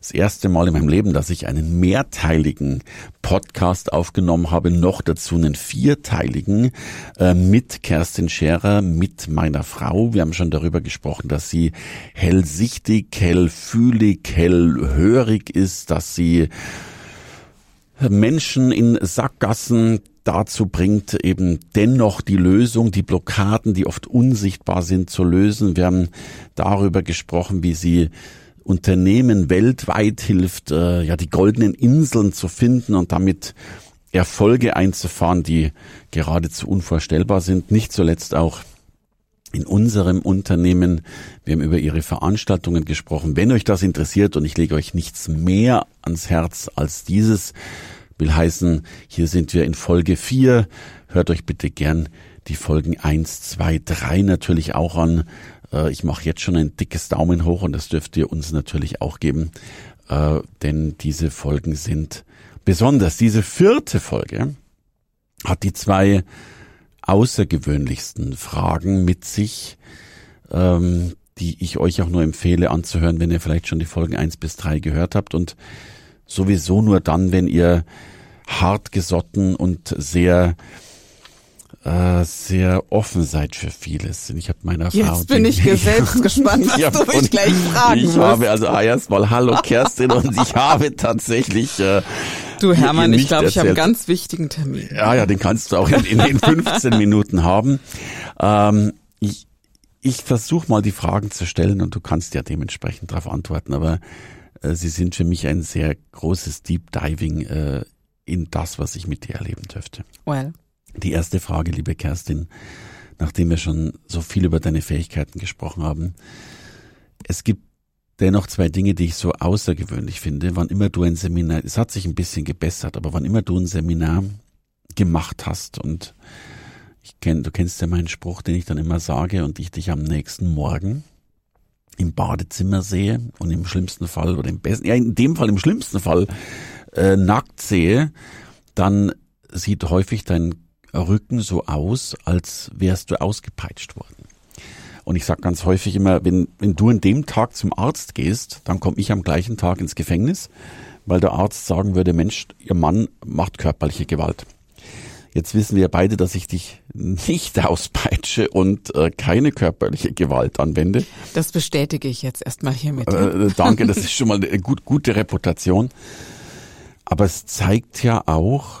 das erste Mal in meinem Leben, dass ich einen mehrteiligen Podcast aufgenommen habe, noch dazu einen vierteiligen äh, mit Kerstin Scherer, mit meiner Frau. Wir haben schon darüber gesprochen, dass sie hellsichtig, hellfühlig, hellhörig ist, dass sie Menschen in Sackgassen dazu bringt, eben dennoch die Lösung, die Blockaden, die oft unsichtbar sind, zu lösen. Wir haben darüber gesprochen, wie sie Unternehmen weltweit hilft, äh, ja die goldenen Inseln zu finden und damit Erfolge einzufahren, die geradezu unvorstellbar sind. Nicht zuletzt auch in unserem Unternehmen. Wir haben über Ihre Veranstaltungen gesprochen. Wenn euch das interessiert und ich lege euch nichts mehr ans Herz als dieses, will heißen, hier sind wir in Folge 4. Hört euch bitte gern die Folgen 1, 2, 3 natürlich auch an. Äh, ich mache jetzt schon ein dickes Daumen hoch und das dürft ihr uns natürlich auch geben, äh, denn diese Folgen sind besonders. Diese vierte Folge hat die zwei außergewöhnlichsten Fragen mit sich, ähm, die ich euch auch nur empfehle anzuhören, wenn ihr vielleicht schon die Folgen eins bis drei gehört habt und sowieso nur dann, wenn ihr hartgesotten und sehr äh, sehr offen seid für vieles. Ich habe meine Erfahrung. Jetzt bin ich selbst gespannt, was du mich gleich fragen Ich musst. habe also erstmal Hallo Kerstin und ich habe tatsächlich äh, Du Hermann, ich glaube, ich habe einen ganz wichtigen Termin. Ja, ja, den kannst du auch in, in den 15 Minuten haben. Ähm, ich ich versuche mal die Fragen zu stellen und du kannst ja dementsprechend darauf antworten, aber äh, sie sind für mich ein sehr großes Deep Diving äh, in das, was ich mit dir erleben dürfte. Well. Die erste Frage, liebe Kerstin, nachdem wir schon so viel über deine Fähigkeiten gesprochen haben. Es gibt dennoch zwei Dinge, die ich so außergewöhnlich finde. Wann immer du ein Seminar, es hat sich ein bisschen gebessert, aber wann immer du ein Seminar gemacht hast und ich kenn, du kennst ja meinen Spruch, den ich dann immer sage und ich dich am nächsten Morgen im Badezimmer sehe und im schlimmsten Fall oder im besten, ja in dem Fall im schlimmsten Fall äh, nackt sehe, dann sieht häufig dein Rücken so aus, als wärst du ausgepeitscht worden. Und ich sage ganz häufig immer, wenn, wenn du an dem Tag zum Arzt gehst, dann komme ich am gleichen Tag ins Gefängnis, weil der Arzt sagen würde, Mensch, ihr Mann macht körperliche Gewalt. Jetzt wissen wir beide, dass ich dich nicht auspeitsche und äh, keine körperliche Gewalt anwende. Das bestätige ich jetzt erstmal hiermit. Äh, danke, das ist schon mal eine gut, gute Reputation. Aber es zeigt ja auch,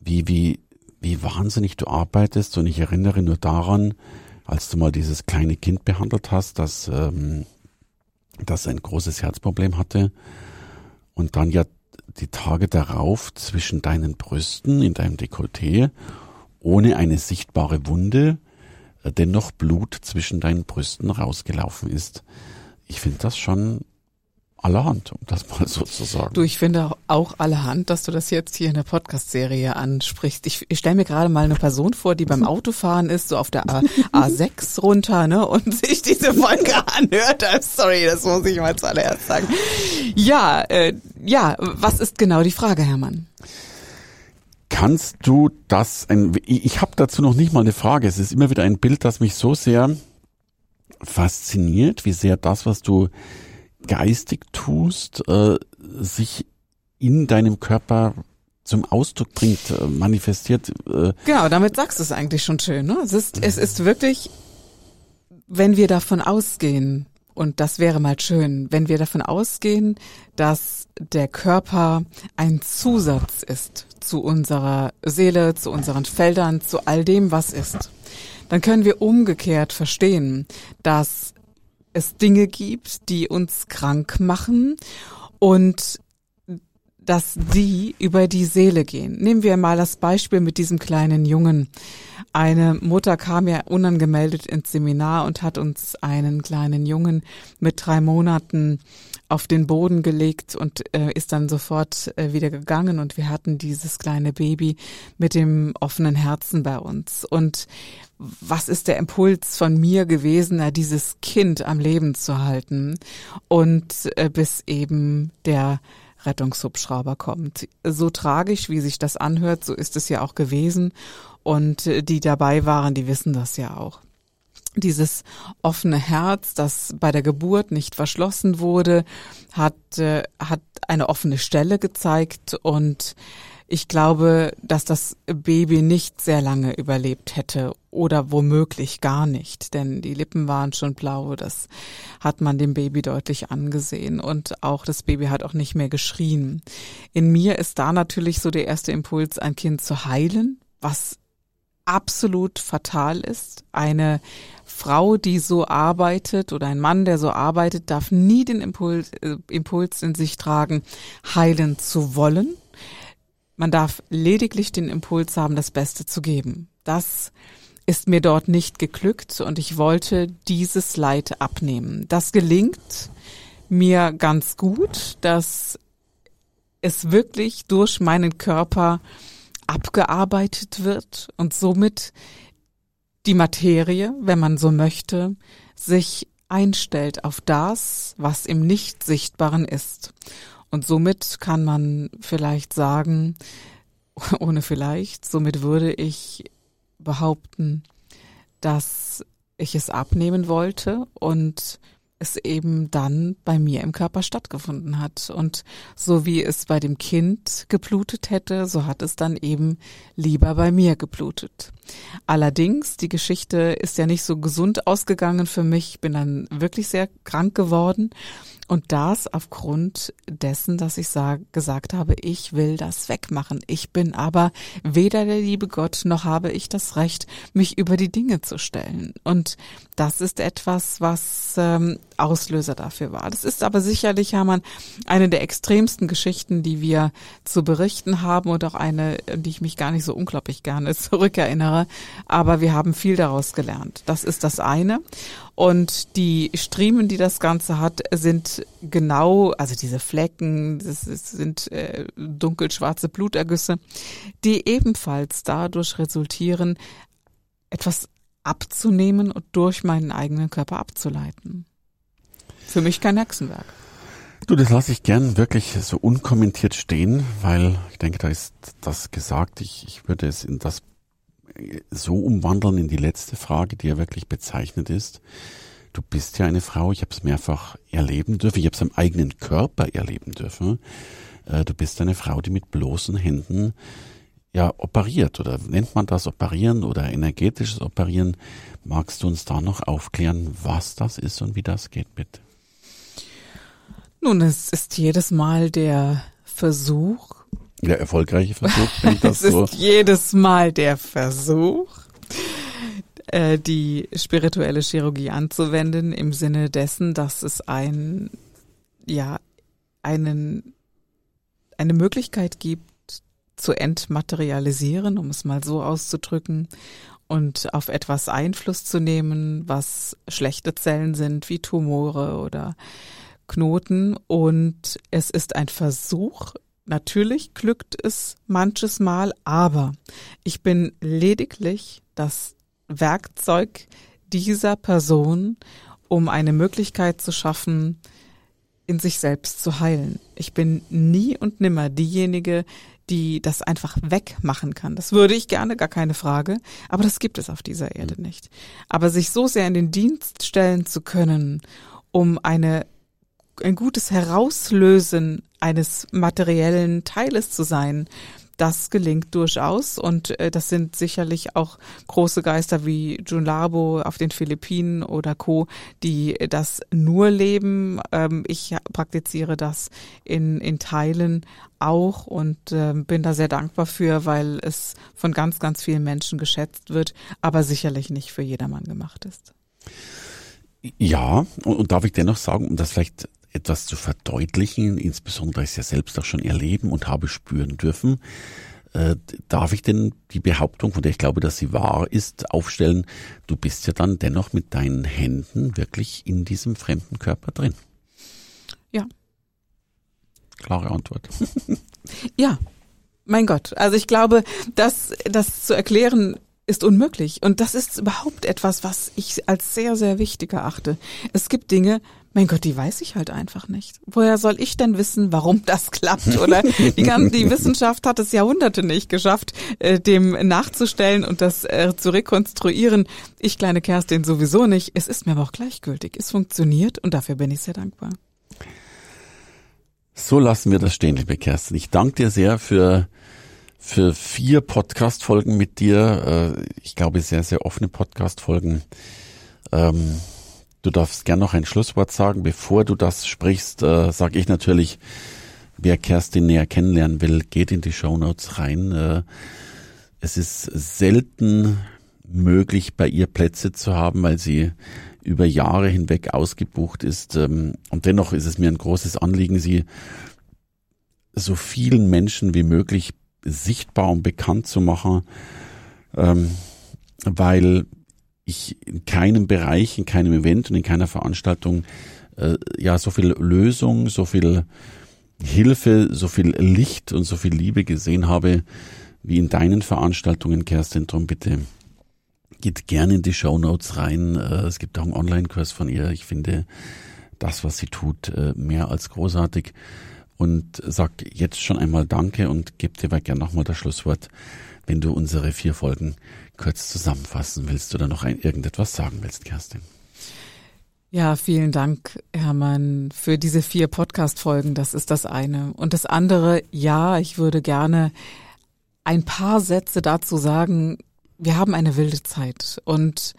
wie, wie wie wahnsinnig du arbeitest. Und ich erinnere nur daran, als du mal dieses kleine Kind behandelt hast, das, ähm, das ein großes Herzproblem hatte und dann ja die Tage darauf zwischen deinen Brüsten in deinem Dekolleté ohne eine sichtbare Wunde äh, dennoch Blut zwischen deinen Brüsten rausgelaufen ist. Ich finde das schon allerhand, um das mal so zu sagen. Du, ich finde auch allerhand, dass du das jetzt hier in der Podcast-Serie ansprichst. Ich, ich stelle mir gerade mal eine Person vor, die beim Autofahren ist, so auf der A, A6 runter, ne, und sich diese Folge anhört. Sorry, das muss ich mal zuallererst sagen. Ja, äh, ja, was ist genau die Frage, Hermann? Kannst du das, ein, ich, ich habe dazu noch nicht mal eine Frage. Es ist immer wieder ein Bild, das mich so sehr fasziniert, wie sehr das, was du geistig tust, äh, sich in deinem Körper zum Ausdruck bringt, äh, manifestiert. Äh. Genau, damit sagst du es eigentlich schon schön. Ne? Es ist, es ist wirklich, wenn wir davon ausgehen, und das wäre mal schön, wenn wir davon ausgehen, dass der Körper ein Zusatz ist zu unserer Seele, zu unseren Feldern, zu all dem, was ist, dann können wir umgekehrt verstehen, dass es Dinge gibt, die uns krank machen und dass die über die Seele gehen. Nehmen wir mal das Beispiel mit diesem kleinen Jungen. Eine Mutter kam ja unangemeldet ins Seminar und hat uns einen kleinen Jungen mit drei Monaten auf den Boden gelegt und äh, ist dann sofort äh, wieder gegangen und wir hatten dieses kleine Baby mit dem offenen Herzen bei uns. Und was ist der Impuls von mir gewesen, dieses Kind am Leben zu halten und äh, bis eben der Rettungshubschrauber kommt. So tragisch, wie sich das anhört, so ist es ja auch gewesen. Und äh, die dabei waren, die wissen das ja auch dieses offene Herz, das bei der Geburt nicht verschlossen wurde, hat, äh, hat eine offene Stelle gezeigt und ich glaube, dass das Baby nicht sehr lange überlebt hätte oder womöglich gar nicht, denn die Lippen waren schon blau, das hat man dem Baby deutlich angesehen und auch das Baby hat auch nicht mehr geschrien. In mir ist da natürlich so der erste Impuls, ein Kind zu heilen, was absolut fatal ist. Eine Frau, die so arbeitet oder ein Mann, der so arbeitet, darf nie den Impuls, äh, Impuls in sich tragen, heilen zu wollen. Man darf lediglich den Impuls haben, das Beste zu geben. Das ist mir dort nicht geglückt und ich wollte dieses Leid abnehmen. Das gelingt mir ganz gut, dass es wirklich durch meinen Körper abgearbeitet wird und somit die Materie, wenn man so möchte, sich einstellt auf das, was im Nicht-Sichtbaren ist. Und somit kann man vielleicht sagen, ohne vielleicht, somit würde ich behaupten, dass ich es abnehmen wollte und es eben dann bei mir im Körper stattgefunden hat. Und so wie es bei dem Kind geblutet hätte, so hat es dann eben lieber bei mir geblutet. Allerdings, die Geschichte ist ja nicht so gesund ausgegangen für mich. Ich bin dann wirklich sehr krank geworden und das aufgrund dessen, dass ich sag, gesagt habe, ich will das wegmachen. Ich bin aber weder der liebe Gott, noch habe ich das Recht, mich über die Dinge zu stellen. Und das ist etwas, was ähm, Auslöser dafür war. Das ist aber sicherlich, Hermann, eine der extremsten Geschichten, die wir zu berichten haben und auch eine, die ich mich gar nicht so unglaublich gerne zurückerinnere. Aber wir haben viel daraus gelernt. Das ist das eine. Und die Striemen, die das Ganze hat, sind genau, also diese Flecken, das sind äh, dunkelschwarze Blutergüsse, die ebenfalls dadurch resultieren, etwas abzunehmen und durch meinen eigenen Körper abzuleiten. Für mich kein Hexenwerk. Du, das lasse ich gern wirklich so unkommentiert stehen, weil ich denke, da ist das gesagt. Ich, ich würde es in das so umwandeln in die letzte Frage, die ja wirklich bezeichnet ist. Du bist ja eine Frau, ich habe es mehrfach erleben dürfen, ich habe es am eigenen Körper erleben dürfen. Äh, du bist eine Frau, die mit bloßen Händen ja operiert oder nennt man das operieren oder energetisches operieren. Magst du uns da noch aufklären, was das ist und wie das geht, bitte? Nun, es ist jedes Mal der Versuch, der erfolgreiche Versuch, das es so. ist jedes Mal der Versuch, äh, die spirituelle Chirurgie anzuwenden im Sinne dessen, dass es ein, ja, einen, eine Möglichkeit gibt, zu entmaterialisieren, um es mal so auszudrücken, und auf etwas Einfluss zu nehmen, was schlechte Zellen sind, wie Tumore oder Knoten. Und es ist ein Versuch, Natürlich glückt es manches Mal, aber ich bin lediglich das Werkzeug dieser Person, um eine Möglichkeit zu schaffen, in sich selbst zu heilen. Ich bin nie und nimmer diejenige, die das einfach wegmachen kann. Das würde ich gerne, gar keine Frage, aber das gibt es auf dieser Erde mhm. nicht. Aber sich so sehr in den Dienst stellen zu können, um eine ein gutes Herauslösen eines materiellen Teiles zu sein. Das gelingt durchaus und äh, das sind sicherlich auch große Geister wie Junlabo auf den Philippinen oder Co, die das nur leben. Ähm, ich praktiziere das in, in Teilen auch und äh, bin da sehr dankbar für, weil es von ganz, ganz vielen Menschen geschätzt wird, aber sicherlich nicht für jedermann gemacht ist. Ja, und, und darf ich dennoch sagen, um das vielleicht etwas zu verdeutlichen, insbesondere ich es ja selbst auch schon erleben und habe spüren dürfen. Äh, darf ich denn die Behauptung, von der ich glaube, dass sie wahr ist, aufstellen, du bist ja dann dennoch mit deinen Händen wirklich in diesem fremden Körper drin? Ja. Klare Antwort. ja. Mein Gott. Also ich glaube, dass das zu erklären ist unmöglich. Und das ist überhaupt etwas, was ich als sehr, sehr wichtig erachte. Es gibt Dinge, mein Gott, die weiß ich halt einfach nicht. Woher soll ich denn wissen, warum das klappt? Oder die, ganze, die Wissenschaft hat es Jahrhunderte nicht geschafft, äh, dem nachzustellen und das äh, zu rekonstruieren. Ich, kleine Kerstin, sowieso nicht. Es ist mir aber auch gleichgültig. Es funktioniert und dafür bin ich sehr dankbar. So lassen wir das stehen, liebe Kerstin. Ich danke dir sehr für für vier Podcast-Folgen mit dir. Äh, ich glaube, sehr, sehr offene Podcast-Folgen. Ähm, du darfst gern noch ein Schlusswort sagen. Bevor du das sprichst, äh, sage ich natürlich, wer Kerstin näher kennenlernen will, geht in die Show Notes rein. Äh, es ist selten möglich, bei ihr Plätze zu haben, weil sie über Jahre hinweg ausgebucht ist. Ähm, und dennoch ist es mir ein großes Anliegen, sie so vielen Menschen wie möglich sichtbar und bekannt zu machen, ähm, weil ich in keinem Bereich, in keinem Event und in keiner Veranstaltung äh, ja so viel Lösung, so viel Hilfe, so viel Licht und so viel Liebe gesehen habe wie in deinen Veranstaltungen, Kerstin. Drum bitte geht gerne in die Show Notes rein. Äh, es gibt auch einen Online-Kurs von ihr. Ich finde das, was sie tut, äh, mehr als großartig und sag jetzt schon einmal Danke und gebe dir aber gerne nochmal das Schlusswort, wenn du unsere vier Folgen kurz zusammenfassen willst oder noch ein, irgendetwas sagen willst, Kerstin. Ja, vielen Dank, Hermann, für diese vier Podcast-Folgen. Das ist das eine. Und das andere, ja, ich würde gerne ein paar Sätze dazu sagen. Wir haben eine wilde Zeit und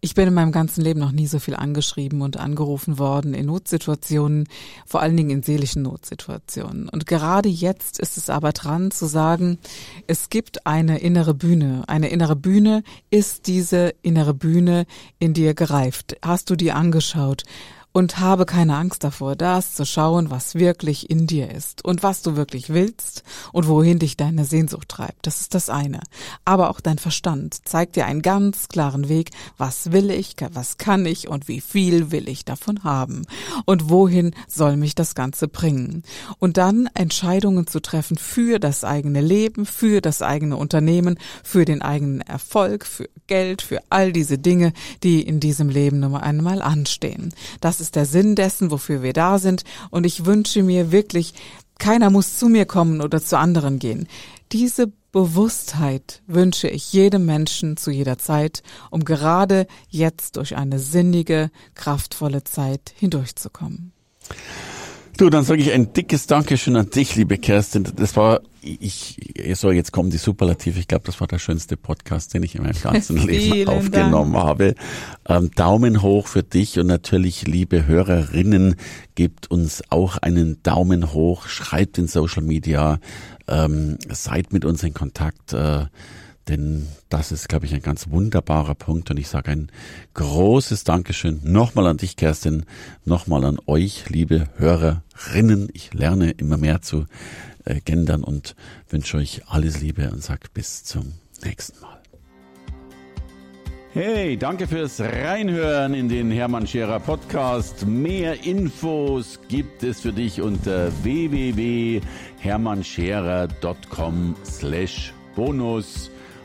ich bin in meinem ganzen Leben noch nie so viel angeschrieben und angerufen worden in Notsituationen, vor allen Dingen in seelischen Notsituationen. Und gerade jetzt ist es aber dran zu sagen, es gibt eine innere Bühne. Eine innere Bühne ist diese innere Bühne in dir gereift. Hast du die angeschaut? Und habe keine Angst davor, das zu schauen, was wirklich in dir ist und was du wirklich willst und wohin dich deine Sehnsucht treibt. Das ist das eine. Aber auch dein Verstand zeigt dir einen ganz klaren Weg, was will ich, was kann ich und wie viel will ich davon haben und wohin soll mich das Ganze bringen. Und dann Entscheidungen zu treffen für das eigene Leben, für das eigene Unternehmen, für den eigenen Erfolg, für Geld, für all diese Dinge, die in diesem Leben nur einmal anstehen. Das ist der Sinn dessen, wofür wir da sind. Und ich wünsche mir wirklich, keiner muss zu mir kommen oder zu anderen gehen. Diese Bewusstheit wünsche ich jedem Menschen zu jeder Zeit, um gerade jetzt durch eine sinnige, kraftvolle Zeit hindurchzukommen. Du, dann sage ich ein dickes Dankeschön an dich, liebe Kerstin. Das war, ich, so jetzt kommen die Superlative. Ich glaube, das war der schönste Podcast, den ich in meinem ganzen Leben aufgenommen Dank. habe. Ähm, Daumen hoch für dich und natürlich, liebe Hörerinnen, gebt uns auch einen Daumen hoch, schreibt in Social Media, ähm, seid mit uns in Kontakt. Äh, denn das ist, glaube ich, ein ganz wunderbarer Punkt. Und ich sage ein großes Dankeschön nochmal an dich, Kerstin, nochmal an euch, liebe Hörerinnen. Ich lerne immer mehr zu äh, gendern und wünsche euch alles Liebe und sage bis zum nächsten Mal. Hey, danke fürs Reinhören in den Hermann Scherer Podcast. Mehr Infos gibt es für dich unter www.hermannscherer.com slash bonus.